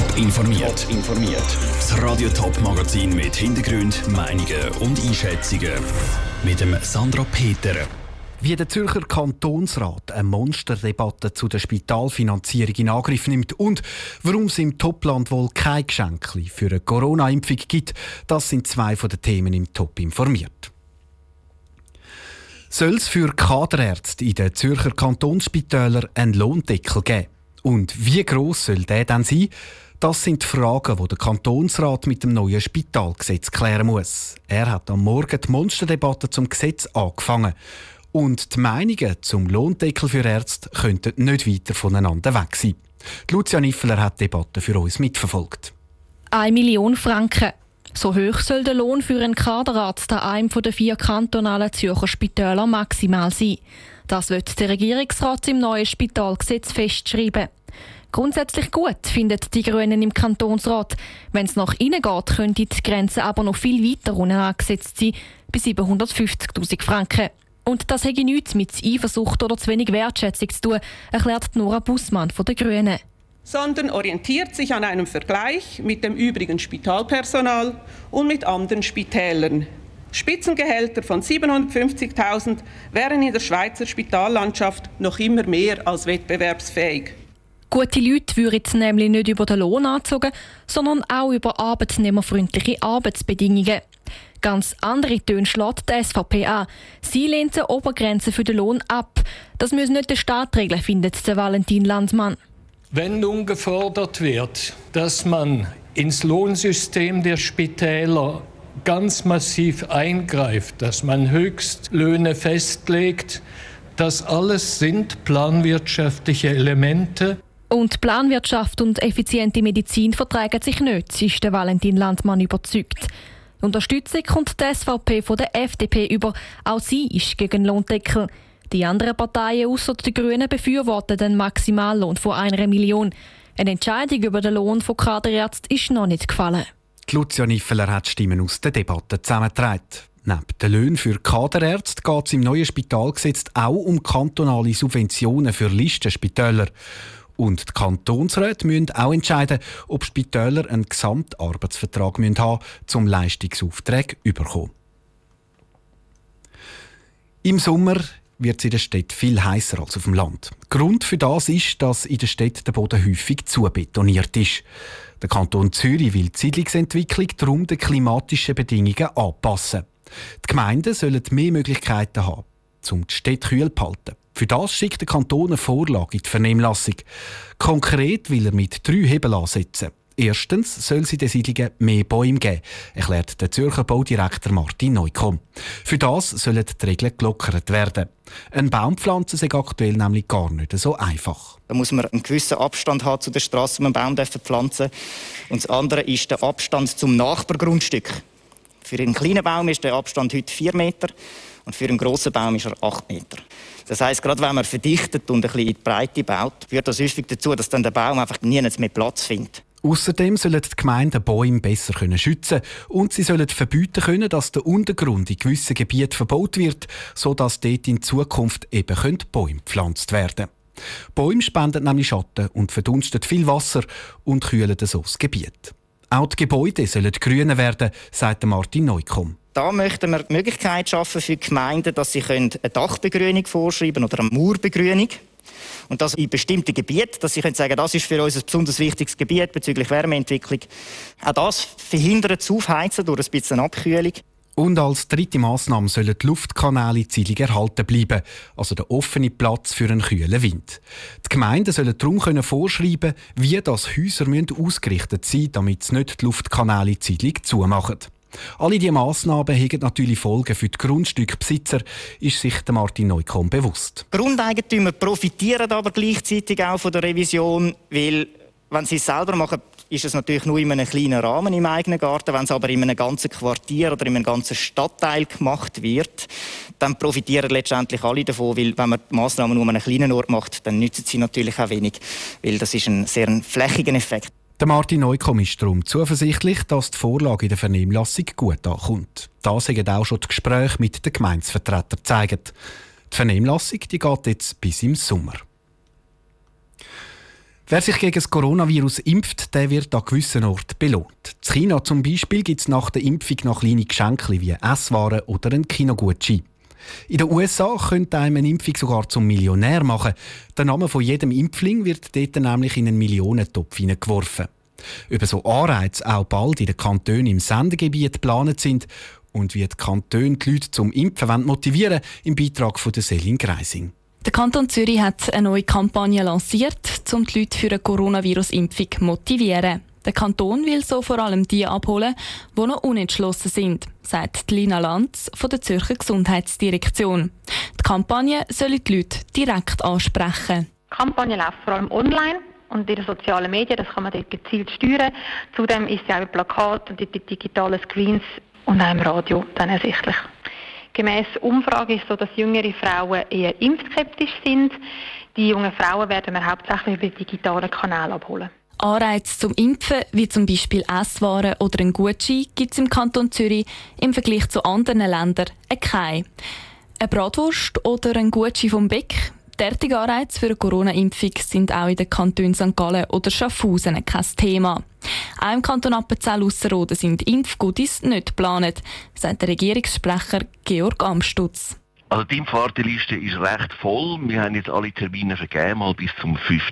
Top informiert. informiert. Das Radio Top Magazin mit Hintergrund, Meinungen und Einschätzungen mit dem Sandra Peter. Wie der Zürcher Kantonsrat eine Monsterdebatte zu der Spitalfinanzierung in Angriff nimmt und warum es im Topland wohl kein Geschenk für eine Corona-Impfung gibt, das sind zwei von den Themen im Top informiert. Soll es für Kaderärzte in den Zürcher Kantonsspitälern einen Lohndeckel geben? Und wie groß soll der dann sein? Das sind die Fragen, die der Kantonsrat mit dem neuen Spitalgesetz klären muss. Er hat am Morgen die Monsterdebatte zum Gesetz angefangen. Und die Meinungen zum Lohndeckel für Ärzte könnten nicht weiter voneinander weg sein. Lucia Niffler hat die Debatte für uns mitverfolgt. Eine Million Franken. So hoch soll der Lohn für einen Kaderarzt an einem der vier kantonalen Zürcher Spitäler maximal sein. Das wird der Regierungsrat im neuen Spitalgesetz festschreiben. Grundsätzlich gut, findet die Grünen im Kantonsrat. Wenn es nach innen geht, könnte die Grenze aber noch viel weiter unten angesetzt sein, bei 750.000 Franken. Und das hätte nichts mit Eifersucht oder zu wenig Wertschätzung zu tun, erklärt Nora Bussmann von den Grünen. Sondern orientiert sich an einem Vergleich mit dem übrigen Spitalpersonal und mit anderen Spitälern. Spitzengehälter von 750.000 wären in der Schweizer Spitallandschaft noch immer mehr als wettbewerbsfähig. Gute Leute würden nämlich nicht über den Lohn anzogen, sondern auch über arbeitnehmerfreundliche Arbeitsbedingungen. Ganz andere Töne schlägt die SVP an. Sie lehnt die Obergrenze für den Lohn ab. Das müssen nicht der Staat regeln, findet der Valentin Landmann. Wenn nun gefordert wird, dass man ins Lohnsystem der Spitäler ganz massiv eingreift, dass man Höchstlöhne festlegt, das alles sind planwirtschaftliche Elemente, und Planwirtschaft und effiziente Medizin vertragen sich nicht, ist der Valentin Landmann überzeugt. Unterstützung kommt die SVP von der FDP über. Auch sie ist gegen Lohndeckel. Die anderen Parteien außer die Grünen befürworten den Maximallohn von einer Million. Eine Entscheidung über den Lohn von Kaderärzten ist noch nicht gefallen. Die Lucia Niffeler hat Stimmen aus der Debatte zusammengetragen. Neben den Löhnen für Kaderärzte geht es im neuen Spitalgesetz auch um kantonale Subventionen für Listenspitäler. Und die Kantonsräte müssen auch entscheiden, ob Spitäler einen Gesamtarbeitsvertrag haben müssen, um Leistungsaufträge zu bekommen. Im Sommer wird es in der Stadt viel heißer als auf dem Land. Grund für das ist, dass in der Stadt der Boden häufig zubetoniert ist. Der Kanton Zürich will die Siedlungsentwicklung darum den klimatischen Bedingungen anpassen. Die Gemeinden sollen mehr Möglichkeiten haben, um die Städte kühl zu halten. Für das schickt der Kanton eine Vorlage in die Vernehmlassung. Konkret will er mit drei Hebeln ansetzen. Erstens soll es in den Siedlungen mehr Bäume geben, erklärt der Zürcher Baudirektor Martin Neukomm. Für das sollen die Regeln gelockert werden. Ein Baumpflanzen ist aktuell nämlich gar nicht so einfach. Da muss man einen gewissen Abstand haben zu der Straße, man einen Baum pflanzen Und das andere ist der Abstand zum Nachbargrundstück. Für einen kleinen Baum ist der Abstand heute 4 Meter und für einen grossen Baum ist er 8 Meter. Das heisst, gerade wenn man verdichtet und ein bisschen in die Breite baut, führt das häufig dazu, dass dann der Baum einfach nie mehr Platz findet. Außerdem sollen die Gemeinden Bäume besser schützen können und sie sollen verbieten können, dass der Untergrund in gewissen Gebieten verbaut wird, sodass dort in Zukunft eben Bäume gepflanzt werden können. Bäume spenden nämlich Schatten und verdunsten viel Wasser und kühlen so das Gebiet. Auch die Gebäude sollen grüner werden, sagt Martin Neukomm. Da möchten wir die Möglichkeit schaffen für die Gemeinden, dass sie eine Dachbegrünung vorschreiben oder eine Mauerbegrünung. Und das in bestimmten Gebieten, dass sie sagen, das ist für uns ein besonders wichtiges Gebiet bezüglich Wärmeentwicklung. Auch das verhindert das Aufheizen durch ein bisschen Abkühlung. Und als dritte Maßnahme sollen die Luftkanäle Zielung erhalten bleiben, also der offene Platz für einen kühlen Wind. Die Gemeinden sollen darum können vorschreiben, wie das Häuser ausgerichtet sein damit sie nicht die Luftkanäle Zielung zumachen. Alle diese Massnahmen haben natürlich Folgen für die Grundstückbesitzer, ist sich Martin Neukomm bewusst. Grundeigentümer profitieren aber gleichzeitig auch von der Revision, weil wenn sie es selber machen, ist es natürlich nur in einem kleinen Rahmen im eigenen Garten. Wenn es aber in einem ganzen Quartier oder in einem ganzen Stadtteil gemacht wird, dann profitieren letztendlich alle davon, weil wenn man die Massnahmen nur an einem kleinen Ort macht, dann nützen sie natürlich auch wenig, weil das ist ein sehr flächiger Effekt. Der Martin Neukomm ist darum zuversichtlich, dass die Vorlage in der Vernehmlassung gut ankommt. Das haben auch schon die Gespräche mit den Gemeinsvertretern gezeigt. Die Vernehmlassung die geht jetzt bis im Sommer. Wer sich gegen das Coronavirus impft, der wird an gewissen Orten belohnt. In China zum Beispiel gibt es nach der Impfung noch kleine Geschenke wie Esswaren oder einen Kinogutschein. In den USA könnte einem eine Impfung sogar zum Millionär machen. Der Name von jedem Impfling wird dort nämlich in einen Millionentopf hineingeworfen. Über so Anreize auch bald in den Kantonen im Sendegebiet geplant sind und wie die Kantone die Leute zum Impfen motivieren im Beitrag von Selin Greising. Der Kanton Zürich hat eine neue Kampagne lanciert, um die Leute für eine Coronavirus-Impfung zu motivieren. Der Kanton will so vor allem die abholen, die noch unentschlossen sind, sagt Lina Lanz von der Zürcher Gesundheitsdirektion. Die Kampagne soll die Leute direkt ansprechen. Die Kampagne läuft vor allem online und in den sozialen Medien, das kann man dort gezielt steuern. Zudem ist sie auch über Plakat und die digitalen Screens und auch im Radio dann ersichtlich. Gemäß Umfrage ist es so, dass jüngere Frauen eher impfskeptisch sind. Die jungen Frauen werden wir hauptsächlich über digitale Kanäle abholen. Anreize zum Impfen, wie zum Beispiel Esswaren oder ein Gutschein, gibt es im Kanton Zürich im Vergleich zu anderen Ländern keine. Eine Bratwurst oder ein Gutschein vom Beck Derartige Anreize für eine Corona-Impfung sind auch in den Kantonen St. Gallen oder Schaffhausen kein Thema. Auch im Kanton Appenzell-Ausserrhoden sind Impfgoodies nicht geplant, sagt der Regierungssprecher Georg Amstutz. Also die Impfwarteliste ist recht voll. Wir haben jetzt alle Termine vergeben, mal bis zum 5.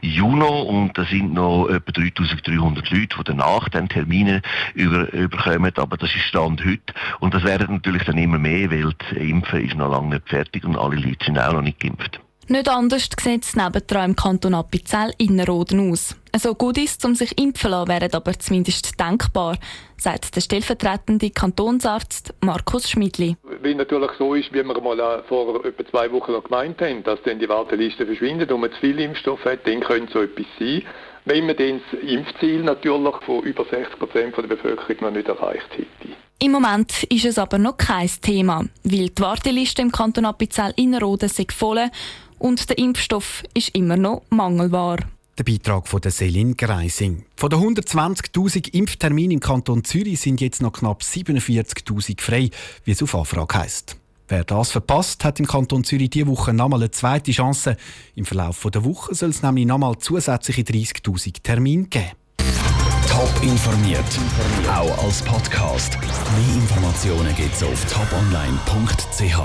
Juni und da sind noch etwa 3300 Leute, die danach dann Termine über, überkommen, aber das ist Stand heute und das werden natürlich dann immer mehr, weil das Impfen ist noch lange nicht fertig und alle Leute sind auch noch nicht geimpft. Nicht anders sieht es nebendran im Kanton Appenzell Innerrhoden aus. So gut ist, um sich impfen lassen, wäre aber zumindest denkbar, sagt der stellvertretende Kantonsarzt Markus Schmidli. Weil natürlich so ist, wie wir mal vor etwa zwei Wochen gemeint haben, dass dann die Warteliste verschwindet und man zu viel Impfstoff hat, dann könnte so etwas sein. Wenn man dann das Impfziel natürlich von über 60 Prozent der Bevölkerung noch nicht erreicht hätte. Im Moment ist es aber noch kein Thema, weil die Warteliste im Kanton Appenzell Innerrhoden voll und der Impfstoff ist immer noch mangelbar. Der Beitrag von der Selin Greising. Von den 120.000 Impfterminen im Kanton Zürich sind jetzt noch knapp 47.000 frei, wie es auf Anfrage heisst. Wer das verpasst, hat im Kanton Zürich diese Woche nochmal eine zweite Chance. Im Verlauf der Woche soll es nämlich nochmal zusätzliche 30.000 Termine geben. Top informiert, auch als Podcast. Mehr Informationen gibt es auf toponline.ch.